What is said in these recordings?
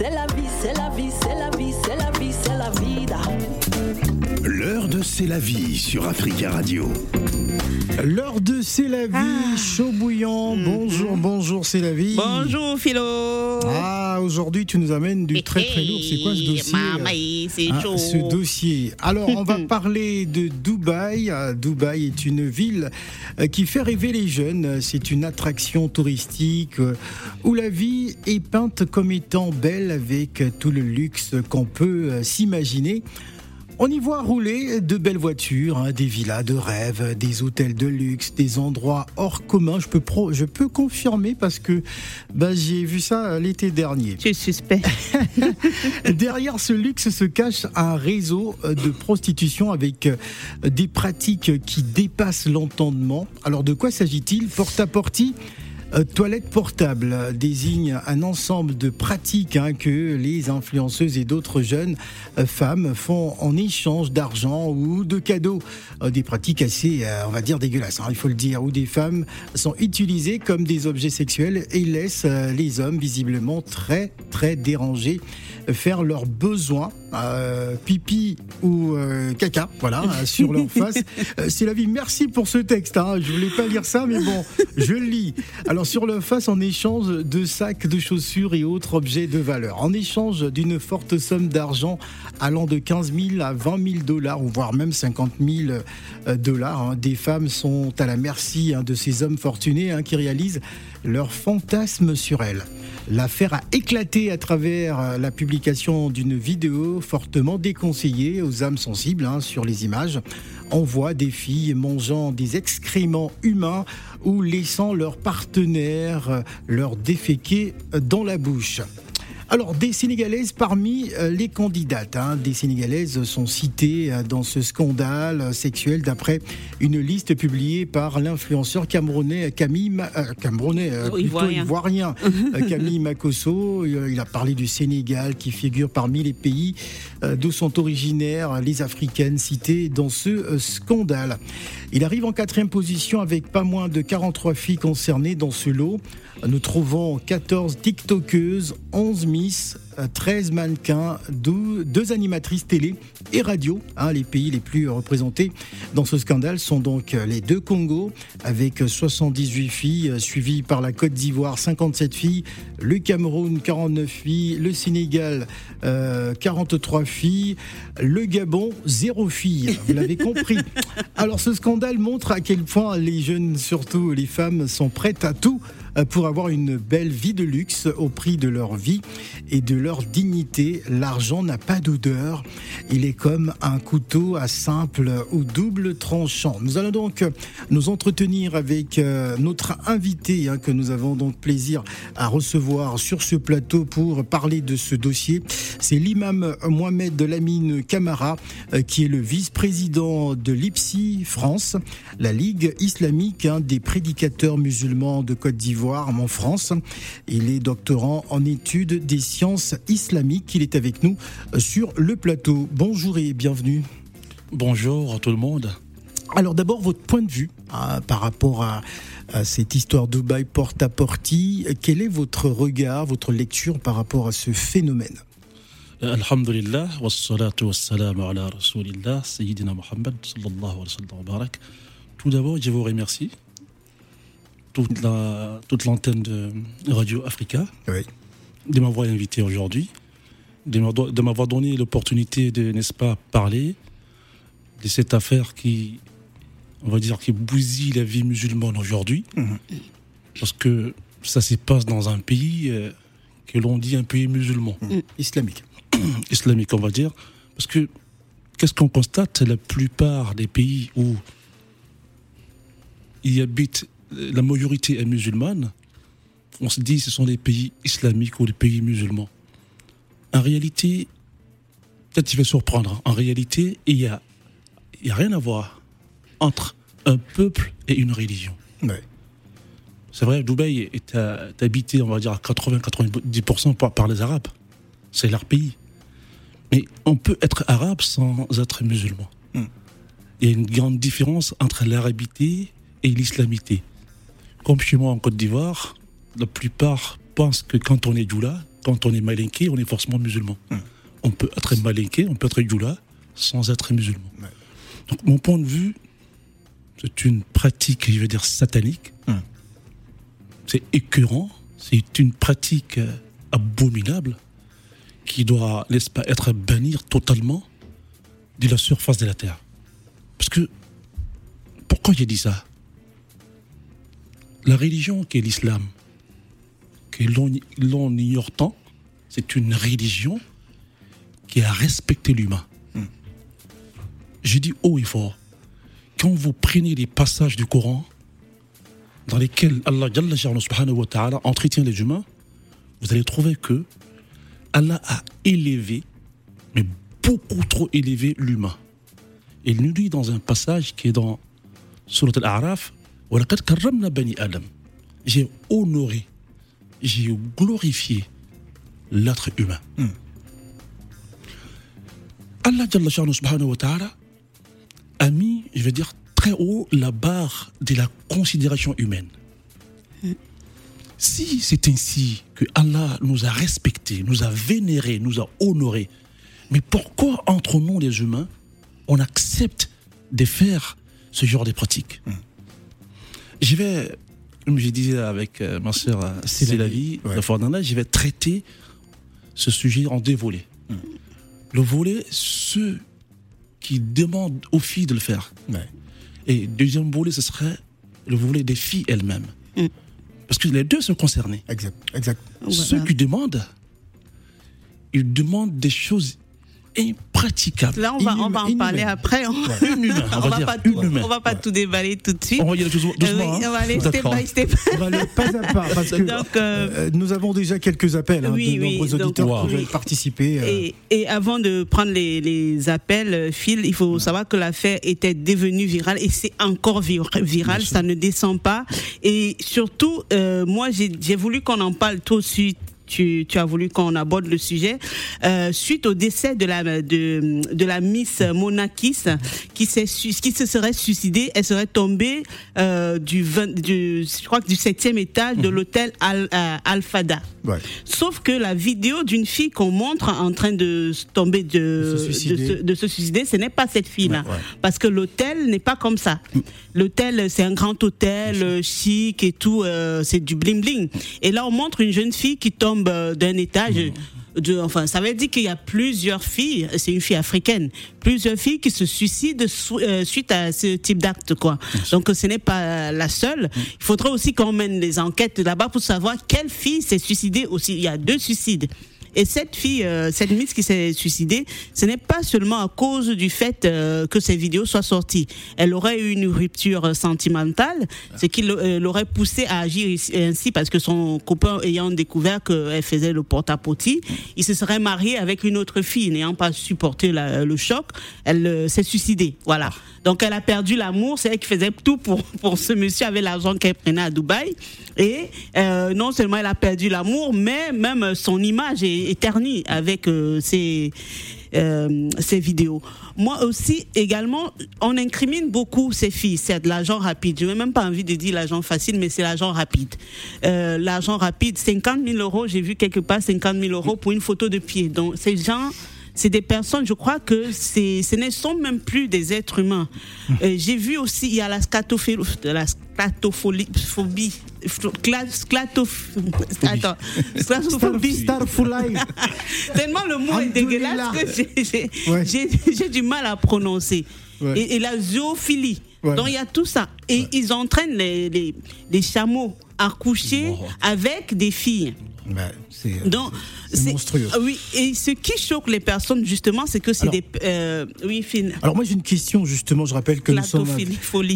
c'est la vie, c'est la vie, c'est la vie, c'est la vie, c'est la vida. L'heure de C'est la vie sur Africa Radio. L'heure de C'est la vie, Ah. chaud bouillant. Bonjour, bonjour, c'est la vie. Bonjour Philo. Ah, aujourd'hui, tu nous amènes du très très lourd. C'est quoi ce dossier Maman, c'est Hein, chaud. ce dossier. Alors, on va parler de Dubaï. Euh, Dubaï est une ville euh, qui fait rêver les jeunes. C'est une attraction touristique euh, où la vie est peinte comme étant belle avec tout le luxe qu'on peut euh, s'imaginer. On y voit rouler de belles voitures, hein, des villas de rêve, des hôtels de luxe, des endroits hors commun. Je peux, pro- je peux confirmer parce que bah, j'ai vu ça euh, l'été dernier. Tu es suspect. Derrière ce luxe se cache un réseau euh, de prostitution avec euh, des pratiques qui dépassent l'entendement. Alors de quoi s'agit-il? Porte-à-portie euh, Toilette portable désigne un ensemble de pratiques hein, que les influenceuses et d'autres jeunes euh, femmes font en échange d'argent ou de cadeaux. Euh, Des pratiques assez, on va dire, dégueulasses, hein, il faut le dire, où des femmes sont utilisées comme des objets sexuels et laissent les hommes visiblement très, très dérangés faire leurs besoins, euh, pipi ou euh, caca, voilà, euh, sur leur face. C'est la vie. Merci pour ce texte. Hein. Je voulais pas lire ça, mais bon, je le lis. Alors sur leur face, en échange de sacs de chaussures et autres objets de valeur, en échange d'une forte somme d'argent allant de 15 000 à 20 000 dollars, ou voire même 50 000 euh, dollars, hein, des femmes sont à la merci hein, de ces hommes fortunés hein, qui réalisent leur fantasme sur elles. L'affaire a éclaté à travers euh, la publication d'une vidéo fortement déconseillée aux âmes sensibles hein, sur les images. On voit des filles mangeant des excréments humains ou laissant leur partenaire euh, leur déféquer euh, dans la bouche. Alors, des Sénégalaises parmi euh, les candidates. Hein. Des Sénégalaises sont citées euh, dans ce scandale euh, sexuel d'après une liste publiée par l'influenceur camerounais Camille... Ma... camerounais, plutôt ivoirien, Camille Makosso. Il a parlé du Sénégal qui figure parmi les pays d'où sont originaires les Africaines citées dans ce scandale. Il arrive en quatrième position avec pas moins de 43 filles concernées dans ce lot. Nous trouvons 14 TikTokeuses, 11 000 13 euh, mannequins, 2, animatrices télé et radio. Hein, les pays les plus représentés dans ce scandale sont donc euh, les deux Congos, avec 78 filles, euh, suivies par la Côte d'Ivoire, 57 filles, le Cameroun, 49 filles, le Sénégal, 43 filles, le Gabon, 0 filles. Vous l'avez compris. Alors ce scandale montre à quel point les jeunes, surtout les femmes, sont prêtes à tout pour avoir une belle vie de luxe au prix de leur vie et de leur dignité. L'argent n'a pas d'odeur. Il est comme un couteau à simple ou double tranchant. Nous allons donc nous entretenir avec euh, notre invité hein, que nous avons donc plaisir à recevoir sur ce plateau pour parler de ce dossier. C'est l'imam Mohamed Lamine Camara euh, qui est le vice-président de l'IPSI France, la Ligue islamique hein, des prédicateurs musulmans de Côte d'Ivoire en France. Il est doctorant en études des sciences islamiques. Il est avec nous sur le plateau. Bonjour et bienvenue. Bonjour à tout le monde. Alors d'abord votre point de vue hein, par rapport à, à cette histoire Dubaï porte à portie. Quel est votre regard, votre lecture par rapport à ce phénomène? Alhamdulillah, wassalatu wassalamu ala rasulillah, Sayyidina Muhammad, sallallahu alayhi wa sallam. Tout d'abord, je vous remercie, toute la toute l'antenne de Radio Africa, Oui. de m'avoir invité aujourd'hui, de m'avoir de m'avoir donné l'opportunité de, n'est-ce pas, parler de cette affaire qui, on va dire, qui bousille la vie musulmane aujourd'hui. Mhm. Parce que ça se passe dans un pays euh, que l'on dit un pays musulman. Islamique. islamique, on va dire. Parce que qu'est-ce qu'on constate La plupart des pays où il y habite la majorité est musulmane, on se dit que ce sont les pays islamiques ou les pays musulmans. En réalité, peut-être tu vas surprendre, hein. en réalité, il n'y a, y a rien à voir entre un peuple et une religion. Ouais. C'est vrai, Dubaï est, est habité, on va dire, à 80-90% par, par les Arabes. C'est leur pays. Mais on peut être arabe sans être musulman. Hmm. Il y a une grande différence entre l'arabité et l'islamité. Comme chez moi en Côte d'Ivoire, la plupart pensent que quand on est doula, quand on est malinqué, on est forcément musulman. On peut être malinqué, on peut être youla sans être musulman. Donc, mon point de vue, c'est une pratique, je veux dire, satanique. Hum. C'est écœurant, c'est une pratique euh, abominable qui doit, n'est-ce pas, être bannie totalement de la surface de la terre. Parce que, pourquoi j'ai dit ça? La religion qui est l'islam, que l'on ignore tant, c'est une religion qui a respecté l'humain. Je dis haut et fort, quand vous prenez les passages du Coran dans lesquels Allah Jalla Jalla subhanahu wa ta'ala entretient les humains, vous allez trouver que Allah a élevé, mais beaucoup trop élevé l'humain. Il nous dit dans un passage qui est dans Surat Al-A'raf, وَلَقَدْ كَرَّمْنَا بَنِي آدَمَ J'ai honoré, j'ai glorifié l'être humain. Allah Jalla Jalla subhanahu wa ta'ala a mis, je veux dire, très haut la barre de la considération humaine. Si c'est ainsi que Allah nous a respectés, nous a vénérés, nous a honorés, mais pourquoi entre nous les humains, on accepte de faire ce genre de pratiques Je vais, comme je disais avec euh, ma sœur euh, C'est la vie, ouais. de Fordana, je vais traiter ce sujet en deux volets. Le volet, ceux qui demandent aux filles de le faire. Ouais. Et deuxième volet, ce serait le volet des filles elles-mêmes. Mm. Parce que les deux sont concernés. Exact, exact. Ceux qui demandent, ils demandent des choses impraticables. Là, on va, on va en Inhumain- parler après. On, Inhumain, on on va pas tout, inhumain. on va pas tout déballer tout de suite. On va y aller doucement. Euh, oui, hein. on va aller step D'accord. by step. On va aller pas à pas parce que Donc, euh, euh, nous avons déjà quelques appels hein, Oui, de oui, nombreux donc, auditeurs Wow. qui veulent participer. euh, Et, et avant de prendre les, les appels, Phil, il faut savoir que l'affaire était devenue virale et c'est encore vir- viral, ça ne descend pas. Et surtout, euh, moi, j'ai voulu qu'on en parle tout de suite. Tu, tu as voulu qu'on aborde le sujet euh, suite au décès de la de, de la Miss Monakis qui qui se serait suicidée elle serait tombée euh, du, 20 du je crois que du septième étage de l'hôtel Al, euh, Al-Fada ouais. Sauf que la vidéo d'une fille qu'on montre en train de tomber de, De se suicider. de se, de se suicider, ce n'est pas cette fille-là. Ouais, ouais. Parce que l'hôtel n'est pas comme ça. L'hôtel, c'est un grand hôtel, euh, chic et tout, euh, c'est du bling-bling. Et là, on montre une jeune fille qui tombe euh, d'un étage. De, enfin, ça veut dire qu'il y a plusieurs filles, c'est une fille africaine, plusieurs filles qui se suicident euh, suite à ce type d'acte, quoi. Donc, ce n'est pas la seule. Il faudrait aussi qu'on mène les enquêtes là-bas pour savoir quelle fille s'est suicidée aussi. Il y a deux suicides. Et cette fille, euh, cette Miss qui s'est suicidée, ce n'est pas seulement à cause du fait euh, que ces vidéos soient sorties. Elle aurait eu une rupture euh, sentimentale, ce qui euh, l'aurait poussée à agir ainsi parce que son copain ayant découvert qu'elle faisait le porte-à-pote, il se serait marié avec une autre fille, n'ayant pas supporté le choc, elle euh, s'est suicidée. Voilà. Donc elle a perdu l'amour, c'est elle qui faisait tout pour, pour ce monsieur avec l'argent qu'elle prenait à Dubaï. Et euh, non seulement elle a perdu l'amour, mais même son image est éternie avec euh, ces, euh, ces vidéos. Moi aussi, également, on incrimine beaucoup ces filles. C'est de l'argent rapide. Je n'ai même pas envie de dire l'argent facile, mais c'est l'argent rapide. Euh, l'argent rapide, 50 000 euros, j'ai vu quelque part 50 000 euros pour une photo de pied. Donc ces gens c'est des personnes, je crois que ce ne sont même plus des êtres humains. Euh, j'ai vu aussi, il y a la la scatophobie, phobie, cla- sclatoph- attends. Tellement le mot est dégueulasse que j'ai, du mal à prononcer. Ouais. Et, et la zoophilie. Ouais. Donc il y a tout ça. Et ils entraînent les, les, les chameaux à coucher avec des filles. Ouais, c'est Donc, c'est monstrueux. Oui, et ce qui choque les personnes, justement, c'est que c'est des. euh, oui, Finn. Alors moi j'ai une question justement, je rappelle que nous sommes,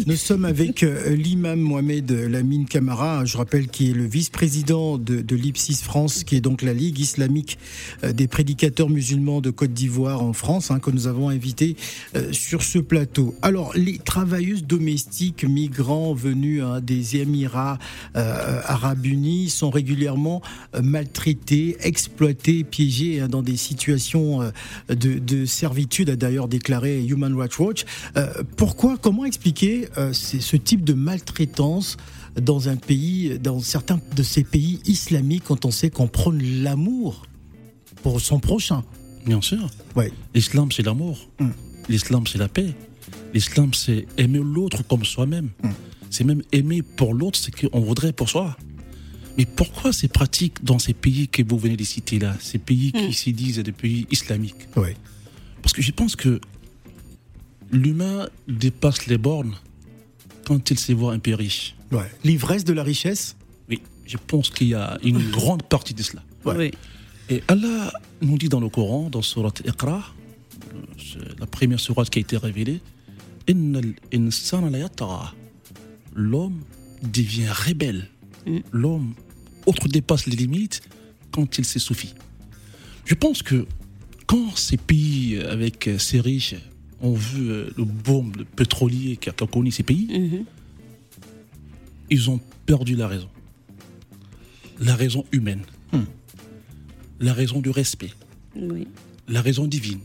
nous avec euh, l'imam Mohamed Lamine Camara, je rappelle qui est le vice-président de, de l'IPSIS France, qui est donc la Ligue islamique euh, des prédicateurs musulmans de Côte d'Ivoire en France, hein, que nous avons invité euh, sur ce plateau. Alors les travailleuses domestiques migrants venus hein, des Émirats euh, arabes unis sont régulièrement euh, maltraitées, exploitées, piégées hein, dans des situations euh, de, de servitude, a d'ailleurs déclaré Human Rights Watch. Euh, pourquoi, comment expliquer euh, ce type de maltraitance dans un pays, dans certains de ces pays islamiques, quand on sait qu'on prône l'amour pour son prochain? Bien sûr. Ouais. L'islam, c'est l'amour. Mm. L'islam, c'est la paix. L'islam, c'est aimer l'autre comme soi-même. Mm. C'est même aimer pour l'autre ce qu'on voudrait pour soi. Mais pourquoi ces pratiques dans ces pays que vous venez de citer là, ces pays qui se disent des pays islamiques Ouais. Parce que je pense que l'humain dépasse les bornes quand il se voit un peu riche. Ouais. L'ivresse de la richesse? Oui, je pense qu'il y a une grande partie de cela. Ouais. Oui. Et Allah nous dit dans le Coran, dans Surat Iqra, c'est la première sourate qui a été révélée. L'homme devient rebelle. Mm. L'homme autre dépasse les limites quand il s'essouffit. Je pense que quand ces pays avec ces riches ont vu euh, le boom le pétrolier qui a connu ces pays, Mhm. ils ont perdu la raison. La raison humaine. Hmm. La raison du respect. Oui. La raison divine.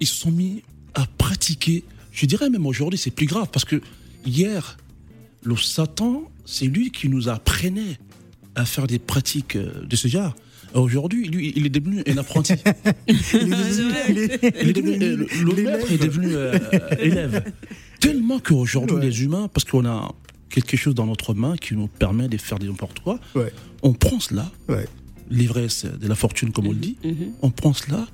Ils se sont mis à pratiquer. Je dirais même aujourd'hui, c'est plus grave parce que hier, le Satan, c'est lui qui nous apprenait à faire des pratiques euh, de ce genre. Aujourd'hui, lui, il est devenu un apprenti. Il est devenu- euh, le le maître est devenu euh, élève. Tellement qu'aujourd'hui, Ouais. les humains, parce qu'on a quelque chose dans notre main qui nous permet de faire des n'importe quoi, Ouais. on prend cela, Ouais. l'ivresse de la fortune, comme on le dit, Mhm. on prend cela,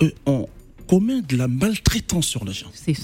et on commet de la maltraitance sur les gens. C'est-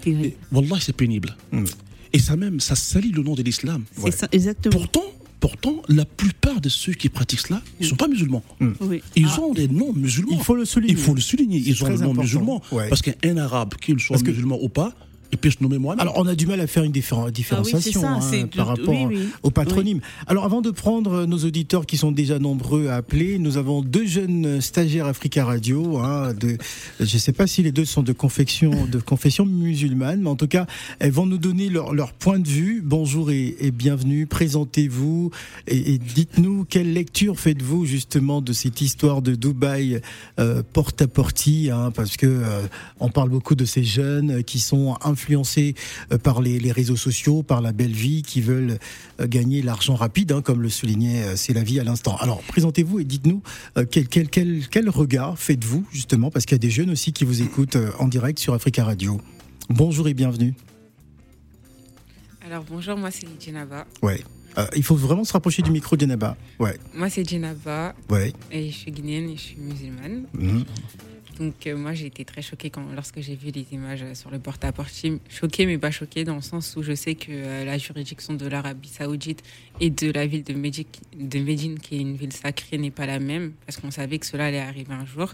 terrible. Wallah, c'est pénible. Mm. Et ça même, ça salit le nom de l'islam. C'est ça, exactement. Pourtant, pourtant, la plupart de ceux qui pratiquent cela, ils ne sont pas musulmans. Oui. Ils Ah, ont des noms musulmans. Il faut le souligner. Il faut le souligner. Ils ont des noms musulmans. Ouais. Parce qu'un arabe, qu'il soit que- musulman ou pas, il peut se nommer Mohamed. Alors, on a du mal à faire une diffé- différenciation ça, hein, c'est par rapport oui, oui. au patronyme. Alors, avant de prendre nos auditeurs qui sont déjà nombreux à appeler, nous avons deux jeunes stagiaires Africa Radio. hein, de, je ne sais pas si les deux sont de confection, de confession musulmane, mais en tout cas, elles vont nous donner leur, leur point de vue. Bonjour et, et bienvenue. Présentez-vous et, et dites-nous quelle lecture faites-vous justement de cette histoire de Dubaï euh, porte à porti, hein, parce que euh, on parle beaucoup de ces jeunes qui sont influencés euh, par les, les réseaux sociaux, par la belle vie, qui veulent euh, gagner l'argent rapide, hein, comme le soulignait euh, C'est la vie à l'instant. Alors, présentez-vous et dites-nous euh, quel, quel, quel, quel regard faites-vous, justement, parce qu'il y a des jeunes aussi qui vous écoutent euh, en direct sur Africa Radio. Bonjour et bienvenue. Alors bonjour, moi c'est Djenaba. Ouais. Euh, il faut vraiment se rapprocher du micro d'Yanaba. Ouais, Moi c'est Djenaba ouais. et je suis guinéenne et je suis musulmane. Mhm. Donc euh, moi j'ai été très choquée quand, lorsque j'ai vu les images euh, sur le porte-à-porte. Choquée mais pas choquée dans le sens où je sais que euh, la juridiction de l'Arabie Saoudite et de la ville de, Médine, qui est une ville sacrée, n'est pas la même parce qu'on savait que cela allait arriver un jour.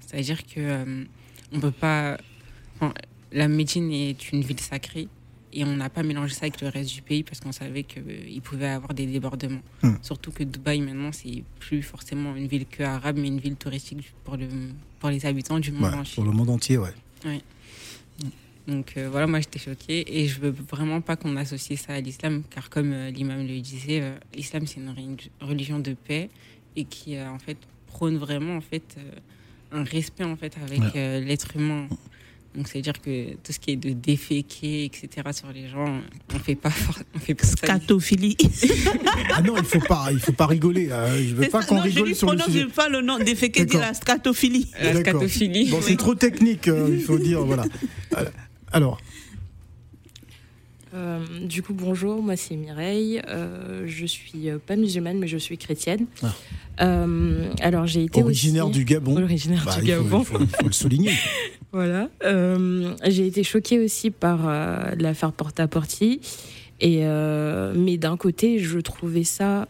C'est-à-dire que euh, on peut pas. la Médine est une ville sacrée et on n'a pas mélangé ça avec le reste du pays parce qu'on savait qu'il pouvait y avoir des débordements. Hmm. Surtout que Dubaï maintenant c'est plus forcément une ville que arabe mais une ville touristique pour, le, pour les habitants du monde Ouais, entier. pour le monde entier, ouais. Donc euh, voilà, moi j'étais choquée et je veux vraiment pas qu'on associe ça à l'islam car comme euh, l'imam le disait, euh, l'islam c'est une religion de paix et qui euh, en fait prône vraiment en fait euh, un respect en fait avec Ouais. euh, l'être humain. Donc c'est à dire que tout ce qui est de déféquer etc sur les gens, on fait pas on fait pas. Scatophilie. Ah non, il faut pas, il faut pas rigoler. hein. Je veux C'est pas qu'on je rigole sur le prononce sujet. pas le nom dit D'accord. la scatophilie. La scatophilie. Bon, c'est trop technique, euh, il faut dire, voilà. Euh, Alors, Euh, du coup, bonjour, moi c'est Mireille. Euh, je suis euh, pas musulmane, mais je suis chrétienne. Ah. Euh, alors j'ai été originaire aussi... du Gabon. originaire Bah, du il faut- Gabon. il faut- il faut le souligner. Voilà. J'ai été choquée aussi par l'affaire Porta-Porti. Et euh, mais d'un côté, je trouvais ça.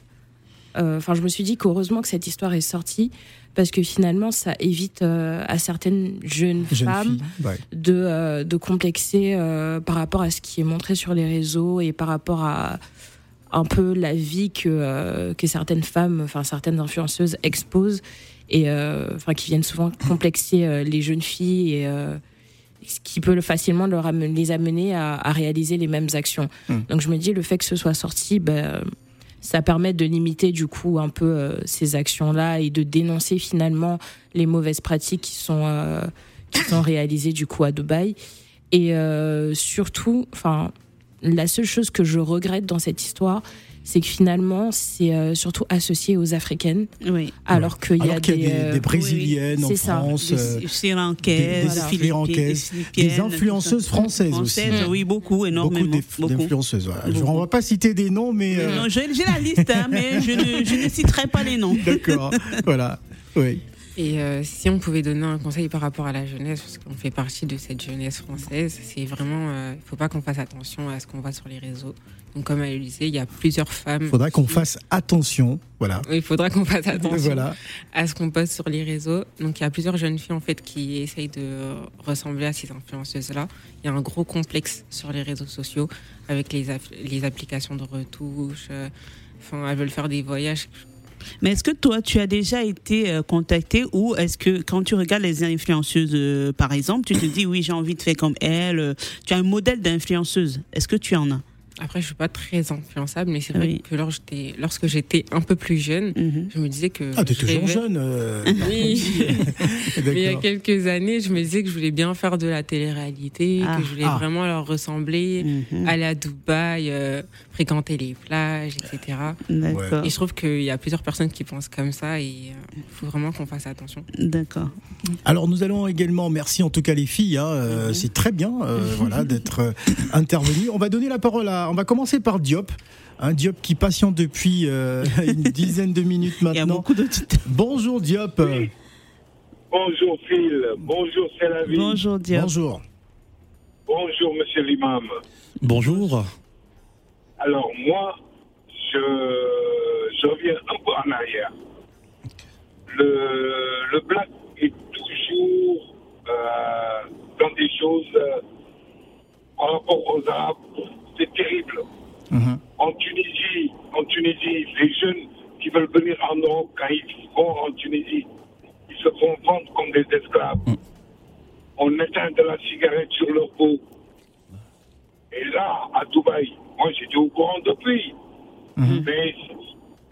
Enfin, je me suis dit qu'heureusement que cette histoire est sortie parce que finalement, ça évite euh, à certaines jeunes, Jeune femmes. Ouais. de, euh, de complexer euh, par rapport à ce qui est montré sur les réseaux et par rapport à un peu la vie que, que certaines femmes, enfin certaines influenceuses exposent et enfin qui viennent souvent complexer les jeunes filles et ce qui peut facilement leur les amener à, à réaliser les mêmes actions. Mm. Donc je me dis le fait que ce soit sorti, ben, ça permet de limiter du coup un peu euh, ces actions-là et de dénoncer finalement les mauvaises pratiques qui sont euh, qui sont réalisées du coup à Dubaï. Et euh, surtout, enfin, la seule chose que je regrette dans cette histoire, c'est que finalement, c'est euh, surtout associé aux Africaines, Oui. alors qu'il y a Alors qu'il y a des, euh, des brésiliennes en c'est ça. France, Des euh, Sri Lankaises, des- des des influenceuses ça. françaises aussi. Françaises, Oui, beaucoup, énormément. beaucoup. d'influenceuses. Voilà. On va pas citer des noms, mais euh, Non, j'ai la liste, hein, mais je ne, je ne citerai pas les noms. d'accord. voilà. Oui. Et euh, si on pouvait donner un conseil par rapport à la jeunesse, parce qu'on fait partie de cette jeunesse française, c'est vraiment, euh, il ne faut pas qu'on fasse attention à ce qu'on voit sur les réseaux. Donc comme elle le disait, il y a plusieurs femmes. Il faudra qu'on qui- fasse attention. Voilà. Oui, il faudra qu'on fasse attention Voilà. à ce qu'on poste sur les réseaux. Donc il y a plusieurs jeunes filles en fait qui essayent de ressembler à ces influenceuses-là. Il y a un gros complexe sur les réseaux sociaux avec les, app- les applications de retouche. euh, Enfin, elles veulent faire des voyages. Mais est-ce que toi, tu as déjà été euh, contacté ou est-ce que quand tu regardes les influenceuses, euh, par exemple, tu te dis oui, j'ai envie de faire comme elle, tu as un modèle d'influenceuse. Est-ce que tu en as? Après, je suis pas très influençable, mais c'est vrai Oui. que lorsque j'étais- lorsque j'étais un peu plus jeune, Mhm. je me disais que. Ah, t'es je toujours rêvais- jeune. euh, Oui. Mais il y a quelques années, je me disais que je voulais bien faire de la télé-réalité, Ah. que je voulais Ah. vraiment leur ressembler, Mhm. aller à Dubaï, euh, fréquenter les plages, etc. D'accord. Et je trouve qu'il y a plusieurs personnes qui pensent comme ça et il faut vraiment qu'on fasse attention. D'accord. Alors nous allons également, merci en tout cas les filles, hein, euh, Mhm. c'est très bien euh, voilà, d'être euh, intervenues. On va donner la parole à, on va commencer par Diop, un Diop qui patiente depuis euh, une dizaine de minutes Il y a maintenant. beaucoup. Bonjour Diop. Oui. Bonjour Phil, bonjour c'est la vie, Bonjour Diop. Bonjour. bonjour Monsieur l'imam. Bonjour. Alors moi, je, je reviens un peu en arrière. Le, le black est toujours euh, dans des choses euh, par rapport aux Arabes, c'est terrible. Mhm. En Tunisie, en Tunisie, les jeunes qui veulent venir en Europe, quand ils vont en Tunisie, ils se font vendre comme des esclaves. On éteint de la cigarette sur leur peau. Et là, à Dubaï, moi j'étais au courant depuis. Mais,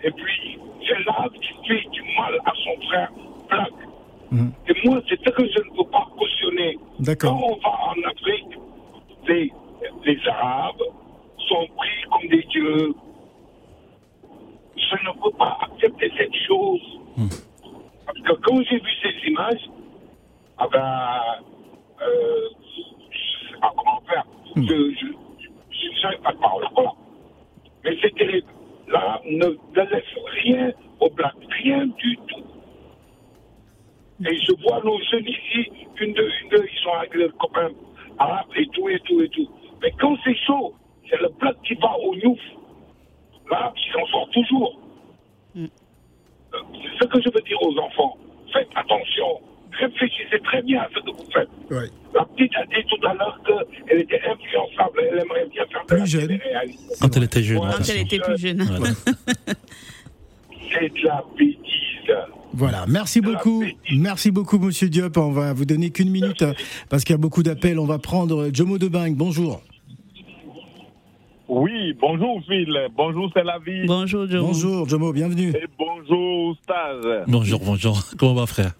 et puis, c'est l'arabe qui fait du mal à son frère black. Mhm. Et moi, c'est ce que je ne peux pas cautionner. Quand on va en Afrique, les, les Arabes sont pris comme des dieux. Je ne peux pas accepter cette chose. Parce que quand j'ai vu ces images, ah ben, euh, je ne sais pas comment faire? Je je, savais pas de parole. Voilà. Mais c'est terrible. L'Arabe ne, ne laisse rien au black, rien du tout. Et je vois nos jeunes ici, une, deux, une, deux, ils sont avec leurs copains arabes et tout, et tout, et tout. Mais quand c'est chaud, c'est le black qui va au nouf. L'arabe, il s'en sort toujours. Euh, C'est ce que je veux dire aux enfants. Faites attention. Réfléchissez très bien à ce que vous faites. Ouais. La petite a dit tout à l'heure qu'elle était influençable. Elle aimerait bien faire de Plus la jeune. Quand elle était jeune. Ouais. Quand elle était plus jeune. Voilà. C'est de la bêtise. Voilà, merci beaucoup. Merci beaucoup, monsieur Diop. On va vous donner qu'une minute parce qu'il y a beaucoup d'appels. On va prendre Jomo de Bang. Bonjour. Oui, bonjour Phil, bonjour c'est la vie Bonjour Joe. Bonjour, Jomo, bienvenue. et bonjour Stage. Bonjour, bonjour. Comment va, frère?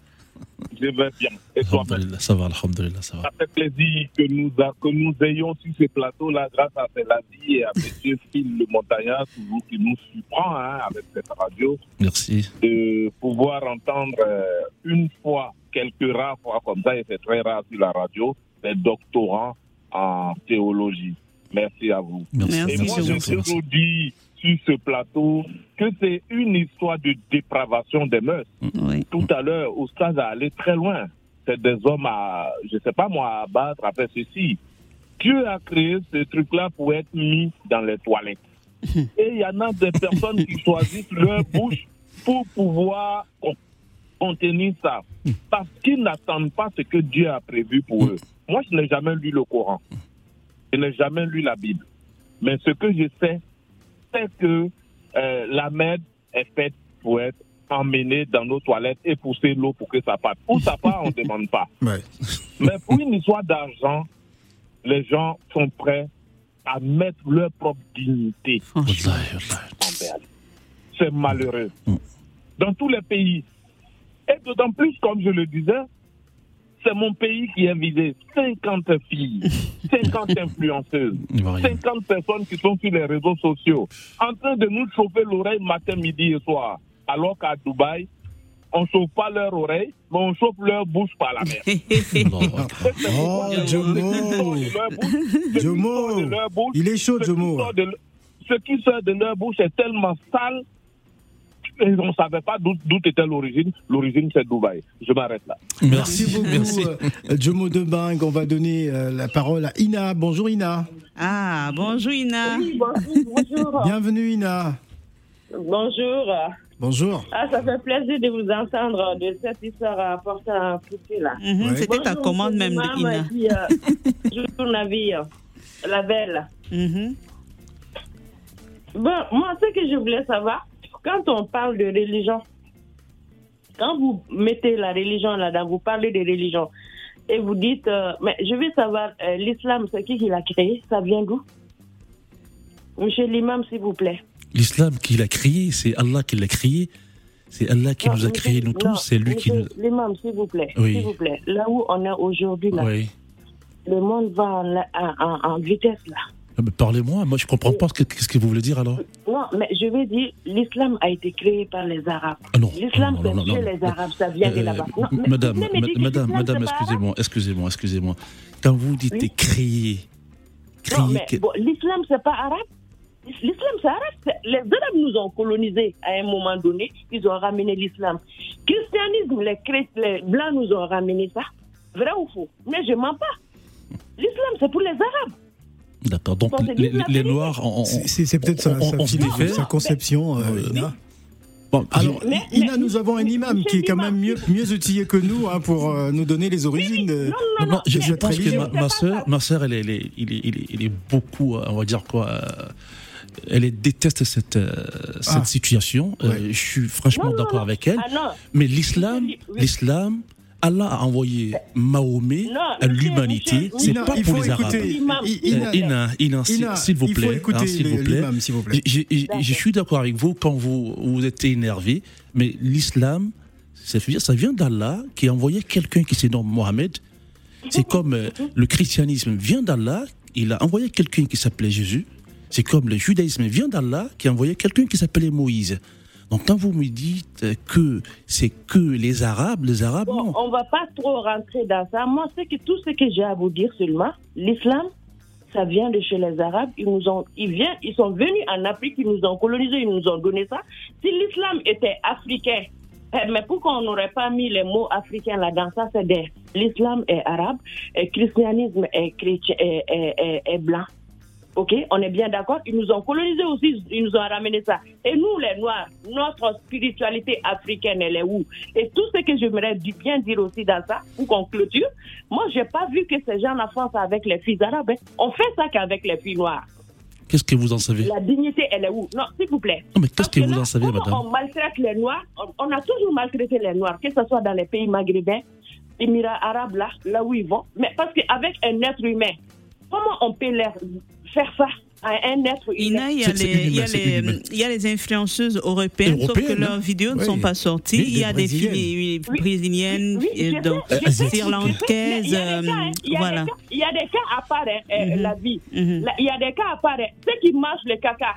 Je vais bien. Et toi Alhamdulillah, ça va, alhamdulillah, ça va. Ça fait plaisir que nous, a- que nous ayons sur ce plateau-là, grâce à Céladie et à M. Phil le Montagnard, toujours qui nous surprend hein, avec cette radio, Merci. de pouvoir entendre euh, une fois, quelques rares fois comme ça, et c'est très rare sur la radio, des doctorants en théologie. Merci à vous. Merci. Et moi, je toujours dit sur ce plateau que c'est une histoire de dépravation des mœurs. Oui. Tout à l'heure, Oustaz a allé très loin. C'est des hommes à, je sais pas moi, à battre, à faire ceci. Dieu a créé ce truc-là pour être mis dans les toilettes. Et il y en a des personnes qui choisissent leur bouche pour pouvoir con- contenir ça. Parce qu'ils n'attendent pas ce que Dieu a prévu pour eux. Moi, je n'ai jamais lu le Coran. Je n'ai jamais lu la Bible. Mais ce que je sais, c'est que euh, la merde est faite pour être emmenée dans nos toilettes et pousser l'eau pour que ça parte. Où ça part, on ne demande pas. Ouais. Mais pour une histoire d'argent, les gens sont prêts à mettre leur propre dignité envers lui. C'est malheureux. Mm. Dans tous les pays. Et d'autant plus, comme je le disais, c'est mon pays qui est visé. 50 filles, 50 influenceuses, Il va rien. 50 personnes qui sont sur les réseaux sociaux, en train de nous chauffer l'oreille matin, midi et soir. Alors qu'à Dubaï, on ne chauffe pas leur oreille, mais on chauffe leur bouche par la mer. Oh, Jomo Jomo Il est chaud, Jomo Ce qui sort de leur bouche est tellement sale et on ne savait pas d'où était l'origine. L'origine, c'est Dubaï. Je m'arrête là. Merci beaucoup, merci. euh, Jomo Debang. On va donner euh, la parole à Ina. Bonjour, Ina. Ah, bonjour Ina. bonjour. Bienvenue, Ina. Bonjour. Bonjour. Ah, ça fait plaisir de vous entendre de cette histoire à porter à là. Mhm. C'était ta commande même de Ina. puis, euh, Bonjour, navire. La belle. Mhm. Bon, moi, ce que je voulais savoir, quand on parle de religion, quand vous mettez la religion là-dedans, vous parlez de religion, et vous dites, euh, mais je veux savoir, euh, l'islam, c'est qui qui l'a créé? Ça vient d'où? Monsieur l'imam, s'il vous plaît. L'islam qu'il a créé, c'est Allah qui l'a créé. C'est Allah qui Non, nous a créés, nous non, tous. C'est lui qui nous. L'imam, s'il vous plaît. Oui. S'il vous plaît. Là où on est aujourd'hui, là, Oui. le monde va en, en- en- en vitesse, là. Ah, Parlez-moi, moi je comprends pas ce que- vous voulez dire alors. Non, mais je veux dire, l'islam a été créé par les Arabes. Ah L'islam, c'est les Arabes, ça vient de Euh, là-bas. Mais madame, madame, madame, excusez-moi, excusez-moi, excusez-moi. Quand vous dites Oui. que- bon, l'islam, c'est pas arabe. L'islam, c'est arabe. Les Arabes nous ont colonisés à un moment donné. Ils ont ramené l'islam. Christianisme, les, Chrétiens- les Blancs nous ont ramené ça. Vrai ou faux? Mais je mens pas. L'islam, c'est pour les Arabes. D'accord. Donc Bon, les, les. Noirs, C'est peut-être sa, sa, sa conception, euh, Euh, Ina. Bon, Alors, Mais- Ina, mais- nous avons un imam qui est quand même mieux, mieux outillé que nous hein, pour euh, nous donner les origines. de- Non, Non, non, je, pense que ma, ma ça. ma sœur, elle, est- elle, est- il est- il est- il est beaucoup, euh, on va dire quoi, euh, elle est- déteste cette, euh, cette Ah. situation. Euh, je suis franchement d'accord avec elle. Ah. Mais l'islam, Oui. l'islam, Allah a envoyé Mahomet Non, à l'humanité. C'est pas pour les Arabes. I- s'il vous plaît. S'il vous hein, s'il vous plaît. Je, suis d'accord avec vous quand vous, vous êtes énervé, mais l'islam, ça vient d'Allah qui a envoyé quelqu'un qui se nomme Mohamed. C'est comme euh, le christianisme vient d'Allah, il a envoyé quelqu'un qui s'appelait Jésus. C'est comme le judaïsme vient d'Allah qui a envoyé quelqu'un qui s'appelait Moïse. Donc quand vous me dites que c'est que les Arabes, les Arabes, Bon, non. on va pas trop rentrer dans ça. Moi, c'est que tout ce que j'ai à vous dire seulement, l'islam, ça vient de chez les Arabes. Ils nous ont, ils viennent, ils sont venus en Afrique, ils nous ont colonisés, ils nous ont donné ça. Si l'islam était africain, eh, mais pourquoi on n'aurait pas mis les mots africains là-dedans? Ça, c'est des. L'islam est arabe, le christianisme est chrétien, est, est- est- est blanc. Ok, on est bien d'accord. Ils nous ont colonisés aussi, ils nous ont ramené ça. Et nous, les Noirs, notre spiritualité africaine, elle est où? Et tout ce que j'aimerais bien dire aussi dans ça, pour qu'on clôture, moi, j'ai pas vu que ces gens-là font ça avec les filles arabes. hein. On fait ça qu'avec les filles noires. Qu'est-ce que vous en savez? La dignité, elle est où? Non, s'il vous plaît. Non, mais qu'est-ce que vous en savez, madame? On maltraite les Noirs? On, on a toujours maltraité les Noirs, que ce soit dans les pays maghrébins, Émirats arabes, là, là où ils vont. Mais parce qu'avec un être humain, comment on peut leur faire ça à un être humain Ina, il y, a les, il, y a inhumain, c'est les, inhumain. il y a les influenceuses européennes, sauf que leurs hein. vidéos ne sont pas sorties. Oui, il y des a des filles Brésiliennes. des cas, hein, il y a des voilà. cas- Il y a des cas à part, euh, la vie. Il y a des cas à part. hein. Ceux qui mangent le caca,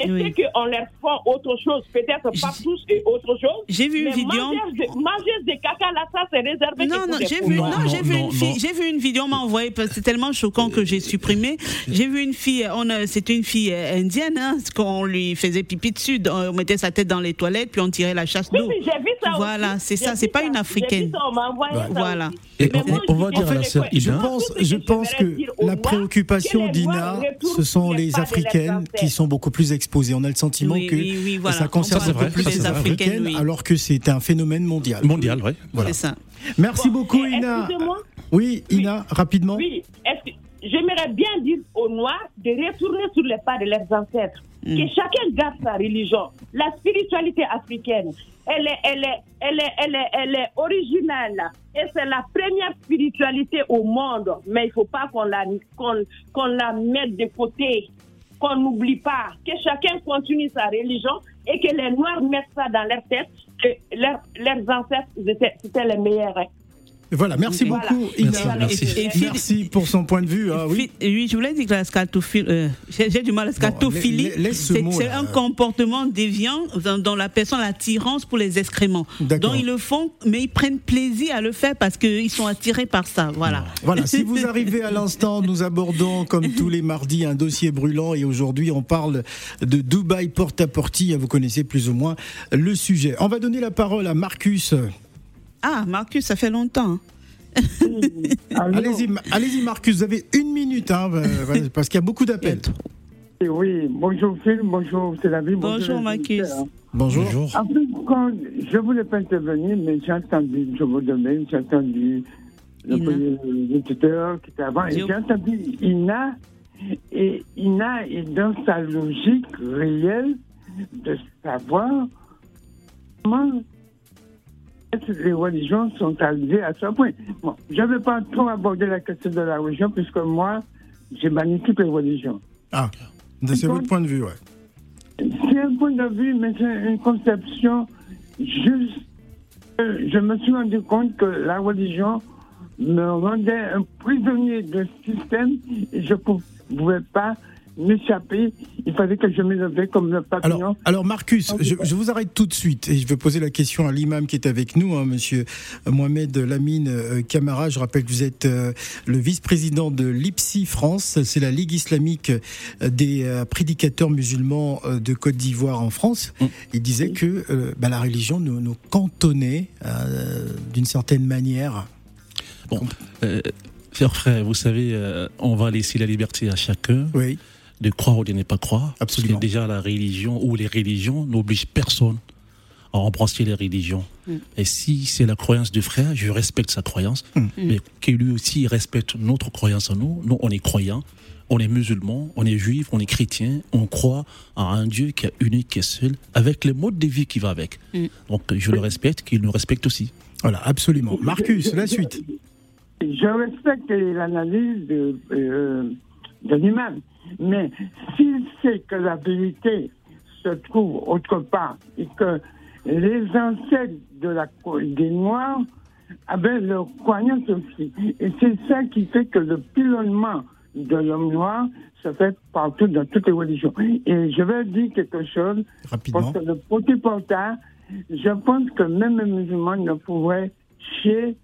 et Oui. ceux qu'on leur fait autre chose, peut-être pas tous et autre chose. J'ai vu une vidéo. Manger, de- des caca, là, ça, c'est réservé Non, non, j'ai vu, Non, non, non, j'ai vu une fille, non. j'ai vu une vidéo, on m'a envoyé parce que c'est tellement choquant que j'ai supprimé. J'ai vu une fille, c'était une fille euh, indienne, hein, qu'on lui faisait pipi dessus, on mettait sa tête dans les toilettes, puis on tirait la chasse Oui, d'eau. oui, j'ai vu ça Voilà, c'est ça, c'est pas une africaine. ça, on Voilà. Et on- moi, on je va dire à la sœur Je pense, je que pense que la préoccupation d'Ina, ce sont les de Africaines qui sont beaucoup plus exposées. On a le sentiment Oui, que oui, oui, voilà. ça concerne plus les Africaines, Africaines, oui. alors que c'est un phénomène mondial. Mondial, ouais. Voilà. C'est ça. Merci Bon, beaucoup, Ina. excusez-moi. Oui, Ina, rapidement. Oui, est-ce que j'aimerais bien dire aux Noirs de retourner sur les pas de leurs ancêtres. Mm. Que chacun garde sa religion. La spiritualité africaine, elle est, elle est, elle est, elle est, elle est originale. Et c'est la première spiritualité au monde. Mais il ne faut pas qu'on la, qu'on, qu'on la mette de côté, qu'on n'oublie pas. Que chacun continue sa religion et que les Noirs mettent ça dans leur tête, que leurs, leurs ancêtres, étaient- les meilleurs. hein. Voilà, merci beaucoup, Voilà. Ina. Merci, merci. Et- et- Merci pour son point de vue. Ah, oui. Je voulais dire que la scatophilie, euh, j'ai du mal, la scatophilie, la- laisse ce c'est un comportement déviant dans, dans la personne, l'attirance pour les excréments. D'accord. Donc ils le font, mais ils prennent plaisir à le faire parce qu'ils sont attirés par ça. Voilà. Voilà, si vous arrivez à l'instant, nous abordons comme tous les mardis un dossier brûlant et aujourd'hui on parle de Dubaï porte à porti. Vous connaissez plus ou moins le sujet. On va donner la parole à Marcus. Ah, Marcus, ça fait longtemps. hein. Allez-y, allez-y Marcus, vous avez une minute hein, euh, parce qu'il y a beaucoup d'appels. Oui, bonjour Phil, bonjour c'est la vie. Bonjour, les Marcus. auditeurs. Bonjour. Bonjour. En fait, quand je voulais pas intervenir, mais j'ai entendu je vous donne, j'ai entendu le premier auditeur qui était avant, et j'ai entendu Ina, et Ina est dans sa logique réelle de savoir comment est-ce que les religions sont arrivées à ce point? Bon, je ne vais pas trop aborder la question de la religion, puisque moi, j'ai banni toutes les religions. Ah, c'est votre point de vue, ouais. C'est un point de vue, mais c'est une conception juste. Je me suis rendu compte que la religion me rendait un prisonnier de ce système et je ne pouvais pas m'échapper. Il fallait que je m'élevais comme le papillon. Alors, alors Marcus, je, je vous arrête tout de suite et je vais poser la question à l'imam qui est avec nous, hein, Monsieur Mohamed Lamine euh, Camara. Je rappelle que vous êtes euh, le vice-président de l'IPSI France, c'est la Ligue islamique euh, des euh, prédicateurs musulmans euh, de Côte d'Ivoire en France. Il disait que euh, bah, la religion nous, nous cantonnait euh, d'une certaine manière. Bon, euh, frères, vous savez, euh, on va laisser la liberté à chacun Oui, de croire ou de ne pas croire. Absolument. Parce que déjà, la religion ou les religions n'obligent personne à embrasser les religions. Et si c'est la croyance du frère, je respecte sa croyance, mais que lui aussi respecte notre croyance à nous. Nous, on est croyants, on est musulmans, on est juifs, on est chrétiens, on croit à un Dieu qui est unique, qui est seul, avec le mode de vie qui va avec. Donc, je le respecte, qu'il nous respecte aussi. voilà, absolument. Marcus, la suite. Je respecte l'analyse de, euh, de l'imam, mais s'il sait que la vérité se trouve autre part et que les ancêtres de la, des Noirs avaient leur croyance aussi, et c'est ça qui fait que le pilonnement de l'homme noir se fait partout dans toutes les religions. Et je vais dire quelque chose, Rapidement. parce que le côté portard, je pense que même un musulman ne pourrait chier.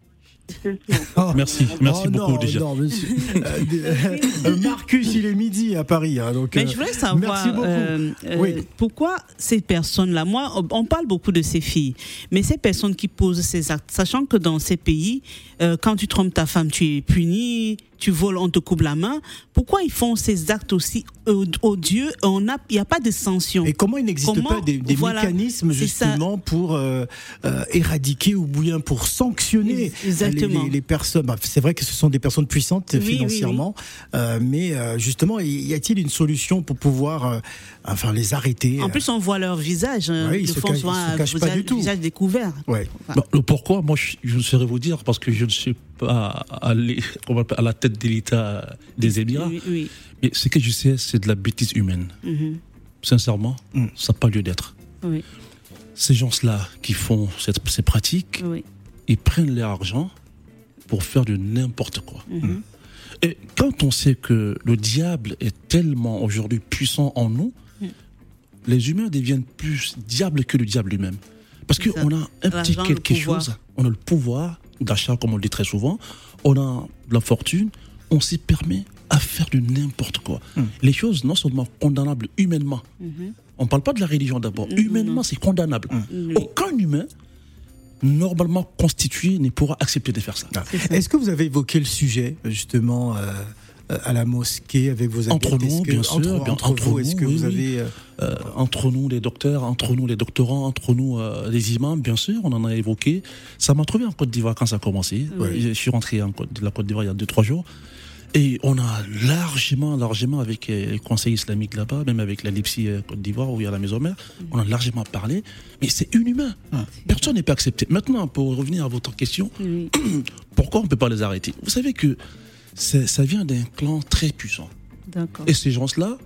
Sûr. Oh. Merci, merci Oh, beaucoup non, déjà. non, monsieur. Euh, euh, Marcus, il est midi à Paris. hein, donc, Mais je voulais savoir Merci beaucoup. euh, euh, Oui. pourquoi ces personnes-là, moi, on parle beaucoup de ces filles, mais ces personnes qui posent ces actes, sachant que dans ces pays, euh, quand tu trompes ta femme, tu es puni, tu voles, on te coupe la main. Pourquoi ils font ces actes aussi od- odieux On il n'y a pas de sanction. Et comment il n'existe pas des, des voilà, mécanismes justement pour euh, euh, éradiquer ou bien pour sanctionner Exactement. les, les- les personnes? Bah, C'est vrai que ce sont des personnes puissantes Oui, oui, financièrement, euh, mais euh, justement, y a-t-il une solution pour pouvoir euh, enfin les arrêter En plus, on voit leur visage. hein. Ouais, ils ils se se cachent pas visage, du tout. visage découvert. Ouais. Bah, le pourquoi, moi, je, je ne saurais vous dire parce que je ne suis pas allé à la tête de l'État des Émirats. Oui, oui. Mais ce que je sais, c'est de la bêtise humaine. Mhm. Sincèrement, Mm. ça n'a pas lieu d'être. Oui, Ces gens-là qui font cette- ces pratiques, oui. ils prennent leur argent pour faire de n'importe quoi. Mhm. Et quand on sait que le diable est tellement aujourd'hui puissant en nous, Mm. les humains deviennent plus diables que le diable lui-même. Parce qu'on a un petit quelque chose, on a le pouvoir d'achat, comme on le dit très souvent, on a de la fortune, on s'y permet à faire de n'importe quoi. Mm. Les choses non seulement condamnables humainement, Mhm. on ne parle pas de la religion d'abord, humainement c'est condamnable. Oui. Aucun humain normalement constitué ne pourra accepter de faire ça. Ah. Est-ce que vous avez évoqué le sujet justement euh, à la mosquée avec vos amis Entre nous, bien sûr, entre, bien- entre entre vous, est-ce nous, que oui, vous oui. avez euh, Euh, entre nous les docteurs, entre nous les doctorants, entre nous euh, les imams, bien sûr, on en a évoqué. Ça m'a trouvé en Côte d'Ivoire quand ça a commencé. Oui. Je suis rentré en Côte, de la Côte d'Ivoire il y a 2-3 jours. Et on a largement, largement, avec euh, les conseils islamiques là-bas, même avec la Lipsi euh, Côte d'Ivoire où il y a la maison mère, on a largement parlé. Mais c'est inhumain. Personne n'est pas accepté. Maintenant, pour revenir à votre question, Oui. pourquoi on ne peut pas les arrêter? Vous savez que ça vient d'un clan très puissant. D'accord. Et ces gens-là,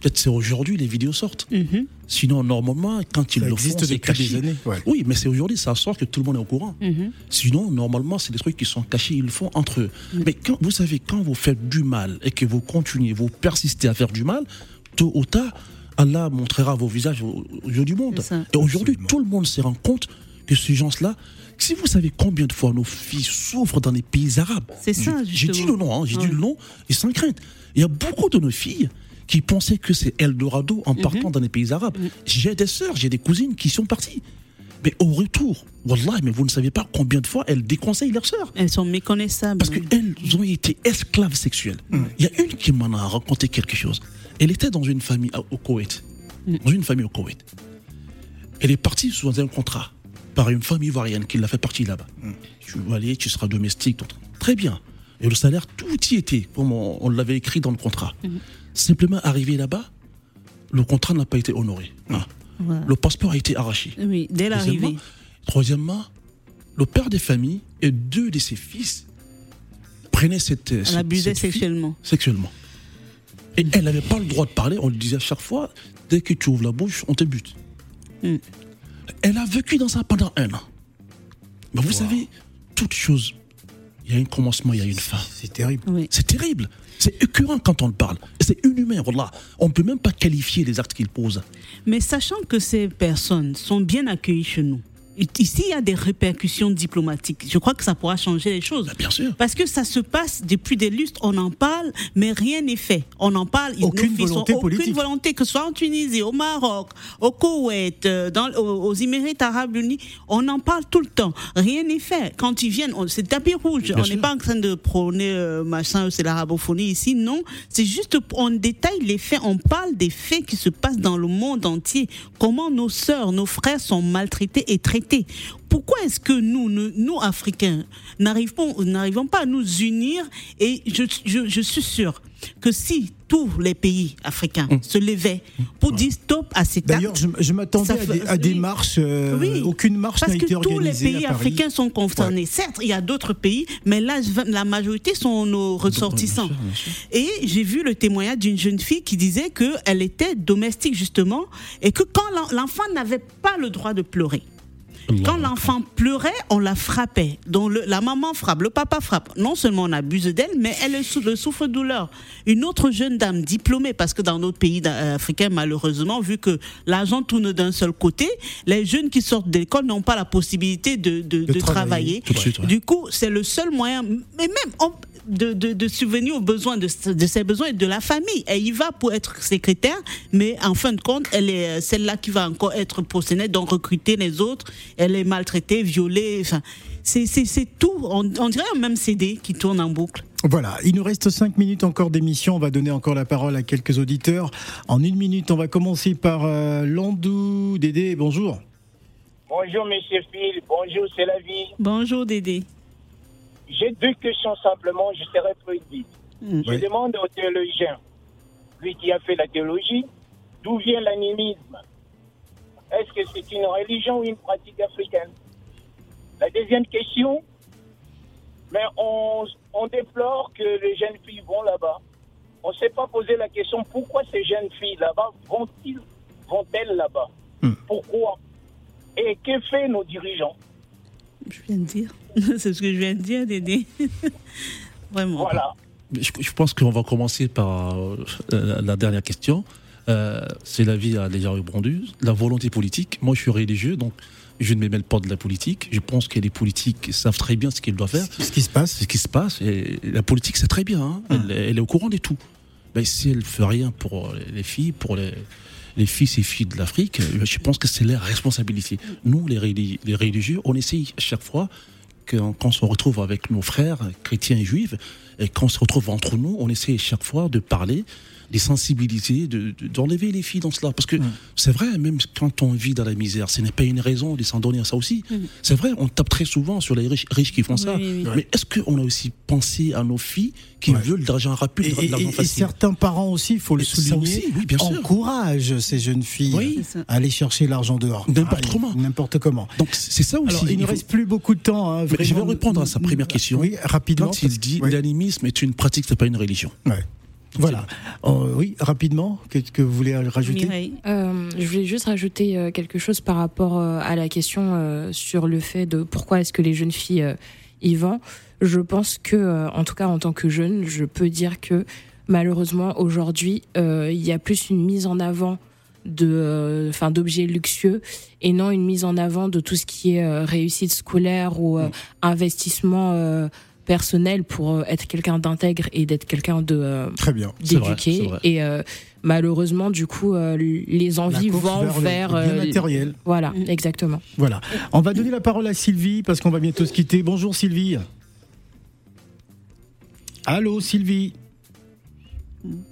peut-être c'est aujourd'hui les vidéos sortent. Mhm. Sinon, normalement, quand ils Ça le existe font, c'est des années, ouais. Oui, mais c'est aujourd'hui, ça sort que tout le monde est au courant. Mhm. Sinon, normalement, c'est des trucs qui sont cachés, ils le font entre eux. Mais quand, vous savez, quand vous faites du mal et que vous continuez, vous persistez à faire du mal, tôt ou tard, Allah montrera vos visages aux yeux du monde. Et aujourd'hui, tout le monde se rend compte que ces gens-là, si vous savez combien de fois nos filles souffrent dans les pays arabes, C'est ça, j'ai- j'ai dit le nom, hein, j'ai dit le nom, et sans crainte. Il y a beaucoup de nos filles qui pensaient que c'est Eldorado en partant dans les pays arabes. J'ai des sœurs, j'ai des cousines qui sont parties. Mais au retour, Wallah, mais vous ne savez pas combien de fois elles déconseillent leurs sœurs. Elles sont méconnaissables. Parce qu'elles ont été esclaves sexuelles. Il y a une qui m'en a raconté quelque chose. Elle était dans une famille au Koweït. Dans une famille au Koweït. Elle est partie sous un contrat par une femme ivoirienne qui l'a fait partie là-bas. Tu vas aller, tu seras domestique. donc, Très bien. Et le salaire, tout y était, comme on, on l'avait écrit dans le contrat. Simplement arrivé là-bas, le contrat n'a pas été honoré. Ah. Voilà. Le passeport a été arraché. Oui, dès l'arrivée. Troisièmement, le père des familles et deux de ses fils prenaient cette. Elle cette- abusait cette fille sexuellement. Sexuellement. Et elle n'avait pas le droit de parler, on lui disait à chaque fois dès que tu ouvres la bouche, on te bute. Elle a vécu dans ça pendant un an. Mais vous savez, toute chose, il y a un commencement, il y a une fin. C'est terrible. Oui. C'est terrible. C'est écœurant quand on le parle. C'est inhumain, voilà. On ne peut même pas qualifier les actes qu'ils posent. Mais sachant que ces personnes sont bien accueillies chez nous, ici il y a des répercussions diplomatiques. Je crois que ça pourra changer les choses. Bah, bien sûr. Parce que ça se passe depuis des lustres, on en parle, mais rien n'est fait. On en parle, Aucune sont- volonté aucune politique. volonté, que ce soit en Tunisie, au Maroc, au Koweït, euh, dans, aux, Émirats Arabes Unis, on en parle tout le temps. Rien n'est fait. Quand ils viennent, c'est tapis rouge. on n'est pas en train de prôner euh, machin, c'est l'arabophonie ici. Non, c'est juste on détaille les faits, on parle des faits qui se passent dans le monde entier. Comment nos sœurs, nos frères sont maltraités et traités. Pourquoi est-ce que nous, nous, nous, Africains, n'arrivons pas à nous unir Et je, je, je suis sûr que si tous les pays africains se levaient pour dire stop à cet D'ailleurs, je, je m'attendais à, des, à des oui. marches. euh, Oui. Aucune marche parce n'a que été tous les organisée. pays à Paris. africains sont concernés. Certes, il y a d'autres pays, mais là, la majorité sont nos ressortissants. Et j'ai vu le témoignage d'une jeune fille qui disait qu'elle était domestique, justement, et que quand l'en- l'enfant n'avait pas le droit de pleurer, quand l'enfant pleurait, on la frappait. Donc le- la maman frappe, le papa frappe. Non seulement on abuse d'elle, mais elle est sous le souffre-douleur. Une autre jeune dame diplômée, parce que dans notre pays d'a- africain, malheureusement, vu que l'argent tourne d'un seul côté, les jeunes qui sortent de l'école n'ont pas la possibilité de, de- de travailler. travailler. Tout de suite, ouais. Du coup, c'est le seul moyen, mais même on- de, de, de subvenir aux besoins de, de ses besoins et de la famille. Elle y va pour être secrétaire, mais en fin de compte, elle est euh, celle-là qui va encore être possédée, donc recruter les autres. Elle est maltraitée, violée. Enfin, c'est tout. On, on dirait un même CD qui tourne en boucle. Voilà, il nous reste 5 minutes encore d'émission. On va donner encore la parole à quelques auditeurs. En une minute, on va commencer par euh, Landou. Dédé, bonjour. Bonjour, monsieur Phil. Bonjour, c'est la vie. Bonjour Dédé. J'ai deux questions simplement, je serai plus vite. Mm. Je Oui. demande au théologien, lui qui a fait la théologie, d'où vient l'animisme? Est-ce que c'est une religion ou une pratique africaine? La deuxième question, mais on, on déplore que les jeunes filles vont là-bas. On ne s'est pas posé la question pourquoi ces jeunes filles là-bas vont-ils, vont-elles là-bas? Hmm. Pourquoi? Et que fait nos dirigeants? Je viens de dire. c'est ce que je viens de dire, Dédé. Vraiment. Voilà. Je, je pense qu'on va commencer par euh, la, dernière question. Euh, c'est la vie a déjà répondu. La volonté politique. Moi, je suis religieux, donc je ne me mêle pas de la politique. Je pense que les politiques savent très bien ce qu'ils doivent faire. Ce qui se passe. Ce qui se passe. Et la politique, c'est très bien. hein. Elle, elle est au courant de tout. Mais si elle fait rien pour les filles, pour les, les fils et filles de l'Afrique, euh, je pense que c'est leur responsabilité. Nous, les, religi- les religieux, on essaye chaque fois quand, on se retrouve avec nos frères chrétiens et juifs, et quand on se retrouve entre nous, on essaie chaque fois de parler, de sensibiliser, de- de- d'enlever les filles dans cela. Parce que c'est vrai, même quand on vit dans la misère, ce n'est pas une raison de s'en donner à ça aussi. C'est vrai, on tape très souvent sur les riches, riches qui font ça. Oui, oui. Mais est-ce qu'on a aussi pensé à nos filles qui Ouais. veulent de l'argent rapide, Et, de et- l'argent et facile? certains parents aussi, il faut le Et ça souligner, aussi, oui, bien sûr. encouragent ces jeunes filles à aller chercher l'argent dehors. N'importe Ah, comment. N'importe comment. Donc c'est ça aussi. Alors, il ne faut- reste plus beaucoup de temps. hein, Mais je vais répondre à sa première question. Oui, rapidement. Quand il dit Oui. l'animisme est une pratique, c'est pas une religion. Ouais. Voilà. Euh, oui, rapidement, qu'est-ce que vous voulez rajouter Euh, je voulais juste rajouter euh, quelque chose par rapport à la question sur le fait de pourquoi est-ce que les jeunes filles y vont. Je pense que, en tout cas en tant que jeune, je peux dire que malheureusement aujourd'hui, euh, il y a plus une mise en avant de, euh, enfin d'objets luxueux et non une mise en avant de tout ce qui est euh, réussite scolaire ou euh, investissement euh, personnel pour euh, être quelqu'un d'intègre et d'être quelqu'un de euh, Très bien. D'éduqué et euh, malheureusement du coup euh, les envies vont vers vers, le euh, matériel. voilà exactement Voilà. On va donner la parole à Sylvie parce qu'on va bientôt se quitter. Bonjour Sylvie. Allô Sylvie.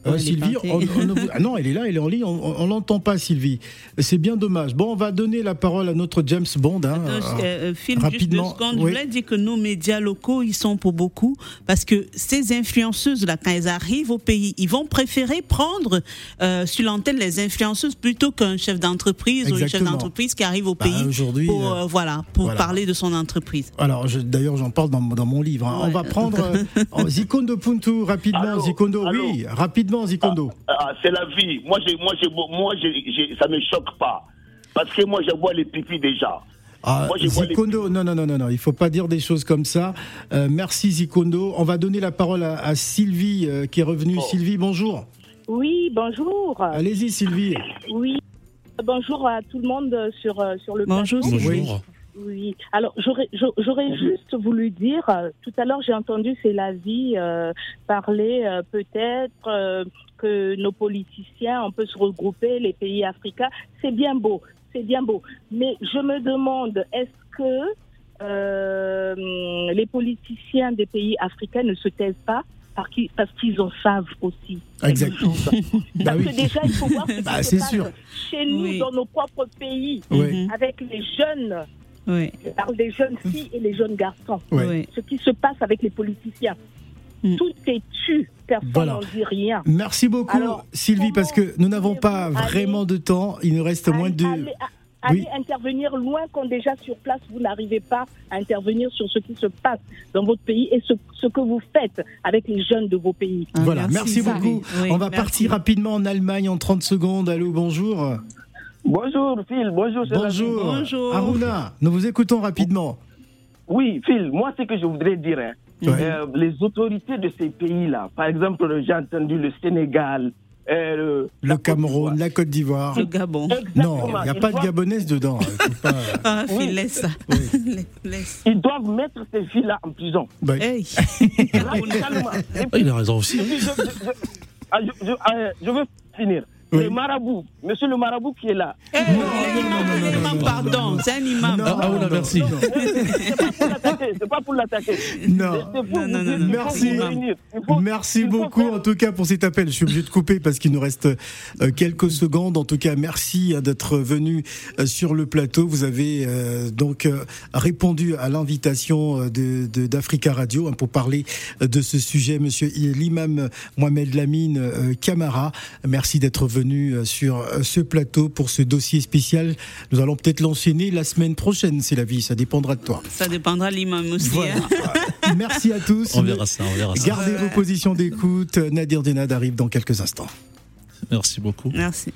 Euh, Sylvie, on- on ne vous- ah non, elle est là, elle est en ligne, on, on l'entend pas, Sylvie. C'est bien dommage. Bon, on va donner la parole à notre James Bond. hein, Euh, euh, euh, Phil, juste deux rapidement. secondes. Je Oui. voulais dire que nos médias locaux, ils sont pour beaucoup. Parce que ces influenceuses-là, quand elles arrivent au pays, ils vont préférer prendre euh, sur l'antenne les influenceuses plutôt qu'un chef d'entreprise ou une chef d'entreprise qui arrive au Bah, pays aujourd'hui, pour, euh, euh, voilà, pour voilà. parler de son entreprise. Alors, je- d'ailleurs, j'en parle dans, dans mon livre. hein. On va prendre euh, oh, Zikondo Puntu rapidement. Allô Zikondo, Allô oui, rapidement, Zikondo. Ah, c'est la vie. Moi, j'ai, moi, j'ai, moi, j'ai, j'ai- ça me choque pas. Parce que moi, je vois les pipis déjà. Ah, moi, les Zikondo, non, non, non, non, non, il faut pas dire des choses comme ça. Euh, merci Zikondo. On va donner la parole à, à Sylvie euh, qui est revenue. Sylvie, bonjour. Oui, bonjour. Allez-y, Sylvie. Oui, bonjour à tout le monde sur, euh, sur le Bonjour, plateau. Oui, alors j'aurais juste voulu dire, euh, tout à l'heure j'ai entendu c'est la vie euh, parler euh, peut-être euh, que nos politiciens, on peut se regrouper, les pays africains, c'est bien beau, c'est bien beau. Mais je me demande, est-ce que euh, les politiciens des pays africains ne se taisent pas parce qu'ils parce qu'ils en savent aussi Exact. Bah parce oui. que déjà, il faut voir ce qui Bah, se c'est passe sûr. chez nous, Oui. dans nos propres pays, Oui. avec les jeunes, Oui. je parle des jeunes filles et les jeunes garçons. Oui. Ce qui se passe avec les politiciens. Mm. Tout est tu, personne Voilà. n'en dit rien. Merci beaucoup, Alors, Sylvie, parce que nous n'avons pas vraiment de temps. Il nous reste moins de. Allez, allez Oui. intervenir loin quand déjà sur place, vous n'arrivez pas à intervenir sur ce qui se passe dans votre pays et ce, ce que vous faites avec les jeunes de vos pays. Ah, Voilà, merci, merci, beaucoup. Oui, On va merci. partir rapidement en Allemagne en 30 secondes. Allô, bonjour. Bonjour Phil, bonjour. Bonjour. Bonjour. Aruna, nous vous écoutons rapidement. Oui, Phil, moi ce que je voudrais dire, hein, euh, les autorités de ces pays-là, par exemple, j'ai entendu le Sénégal, euh, le- Le Cameroun, la Côte d'Ivoire. Le Gabon. Non, il n'y a Ils pas de doivent- gabonaise dedans. Faut pas- Ah, Phil, Oui. laisse ça. Laisse. Ils doivent mettre ces filles-là en prison. Bah, Hey. Radicalement. Et Ah, puis- il a raison aussi. et puis je, je- je- ah, je- je- euh, je veux finir. Oui. Le marabout, monsieur le marabout qui est là. Hey, pardon, c'est un imam. Non, Ah, merci. C'est pas pour l'attaquer, c'est pas pour l'attaquer. Non. Merci. Merci beaucoup faire- en tout cas pour cet appel. Je suis obligé de couper parce qu'il nous reste euh, quelques secondes. En tout cas, merci hein, d'être venu euh, sur le plateau. Vous avez euh, donc répondu à l'invitation d'Africa Radio hein, pour parler de ce sujet. Monsieur l'imam Mohamed Lamine Camara, merci d'être venu euh, sur euh, ce plateau pour ce dossier spécial. Nous allons peut-être l'enchaîner la semaine prochaine, c'est la vie. Ça dépendra de toi. Ça dépendra de l'imam aussi. Voilà. hein. Merci à tous. On verra ça, on verra ça. Gardez vos positions d'écoute. Nadir Denad arrive dans quelques instants. Merci beaucoup. Merci.